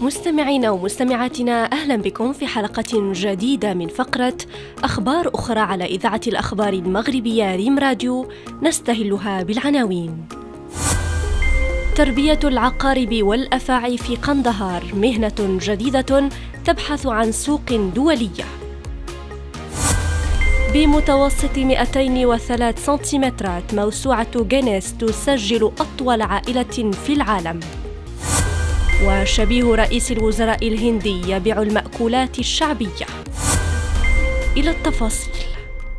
مستمعينا ومستمعاتنا أهلا بكم في حلقة جديدة من فقرة أخبار أخرى على إذاعة الأخبار المغربية ريم راديو نستهلها بالعناوين. تربية العقارب والأفاعي في قندهار مهنة جديدة تبحث عن سوق دولية. بمتوسط 203 سنتيمترات موسوعة جينيس تسجل أطول عائلة في العالم وشبيه رئيس الوزراء الهندي يبيع المأكولات الشعبية. إلى التفاصيل.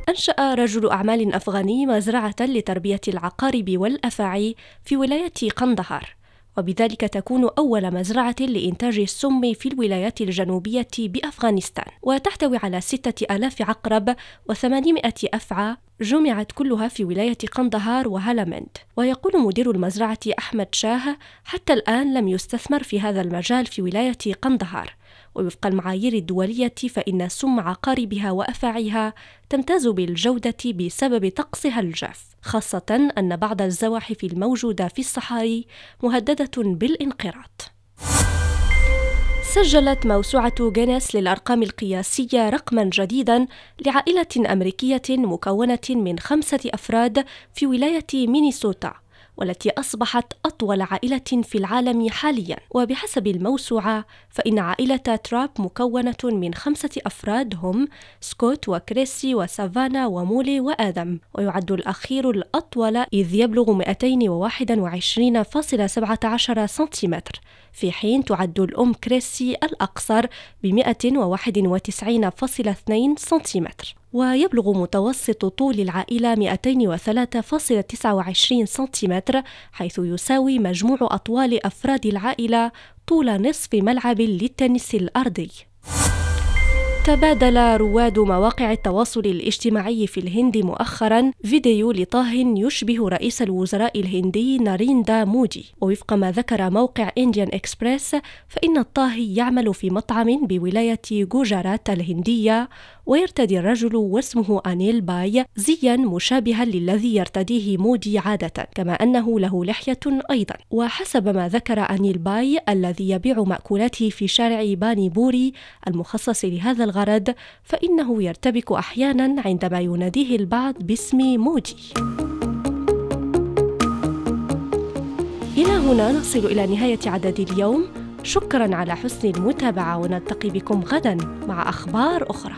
أنشأ رجل أعمال أفغاني مزرعة لتربية العقارب والأفاعي في ولاية قندهار. وبذلك تكون أول مزرعة لإنتاج السم في الولايات الجنوبية بأفغانستان. وتحتوي على ستة آلاف عقرب وثمانمائة أفعى جمعت كلها في ولاية قندهار وهلمند ويقول مدير المزرعة أحمد شاه حتى الآن لم يستثمر في هذا المجال في ولاية قندهار. ووفق المعايير الدولية فإن سم عقاربها وأفاعيها تمتاز بالجودة بسبب طقسها الجاف خاصة أن بعض الزواحف الموجودة في الصحاري مهددة بالانقراض. سجلت موسوعة جينيس للأرقام القياسية رقما جديدا لعائلة أمريكية مكونة من خمسة أفراد في ولاية مينيسوتا. والتي أصبحت أطول عائلة في العالم حاليا. وبحسب الموسوعة فإن عائلة تراب مكونة من خمسة أفراد هم سكوت وكريسي وسافانا ومولي وآدم. ويعد الأخير الأطول إذ يبلغ 221.17 سنتيمتر. في حين تعد الأم كريسي الأقصر ب 191.2 سنتيمتر. ويبلغ متوسط طول العائلة 203.29 سنتيمتر حيث يساوي مجموع أطوال أفراد العائلة طول نصف ملعب للتنس الأرضي. تبادل رواد مواقع التواصل الاجتماعي في الهند مؤخرا فيديو لطاه يشبه رئيس الوزراء الهندي ناريندا مودي. ووفق ما ذكر موقع إنديان إكسبريس فإن الطاهي يعمل في مطعم بولاية جوجارات الهندية ويرتدي الرجل واسمه أنيل باي زيا مشابها للذي يرتديه مودي عادة كما أنه له لحية أيضا. وحسب ما ذكر أنيل باي الذي يبيع مأكولاته في شارع باني بوري المخصص لهذا الغرض فإنه يرتبك أحيانا عندما يناديه البعض باسم مودي إلى هنا نصل إلى نهاية عدد اليوم. شكرا على حسن المتابعة ونلتقي بكم غدا مع أخبار أخرى.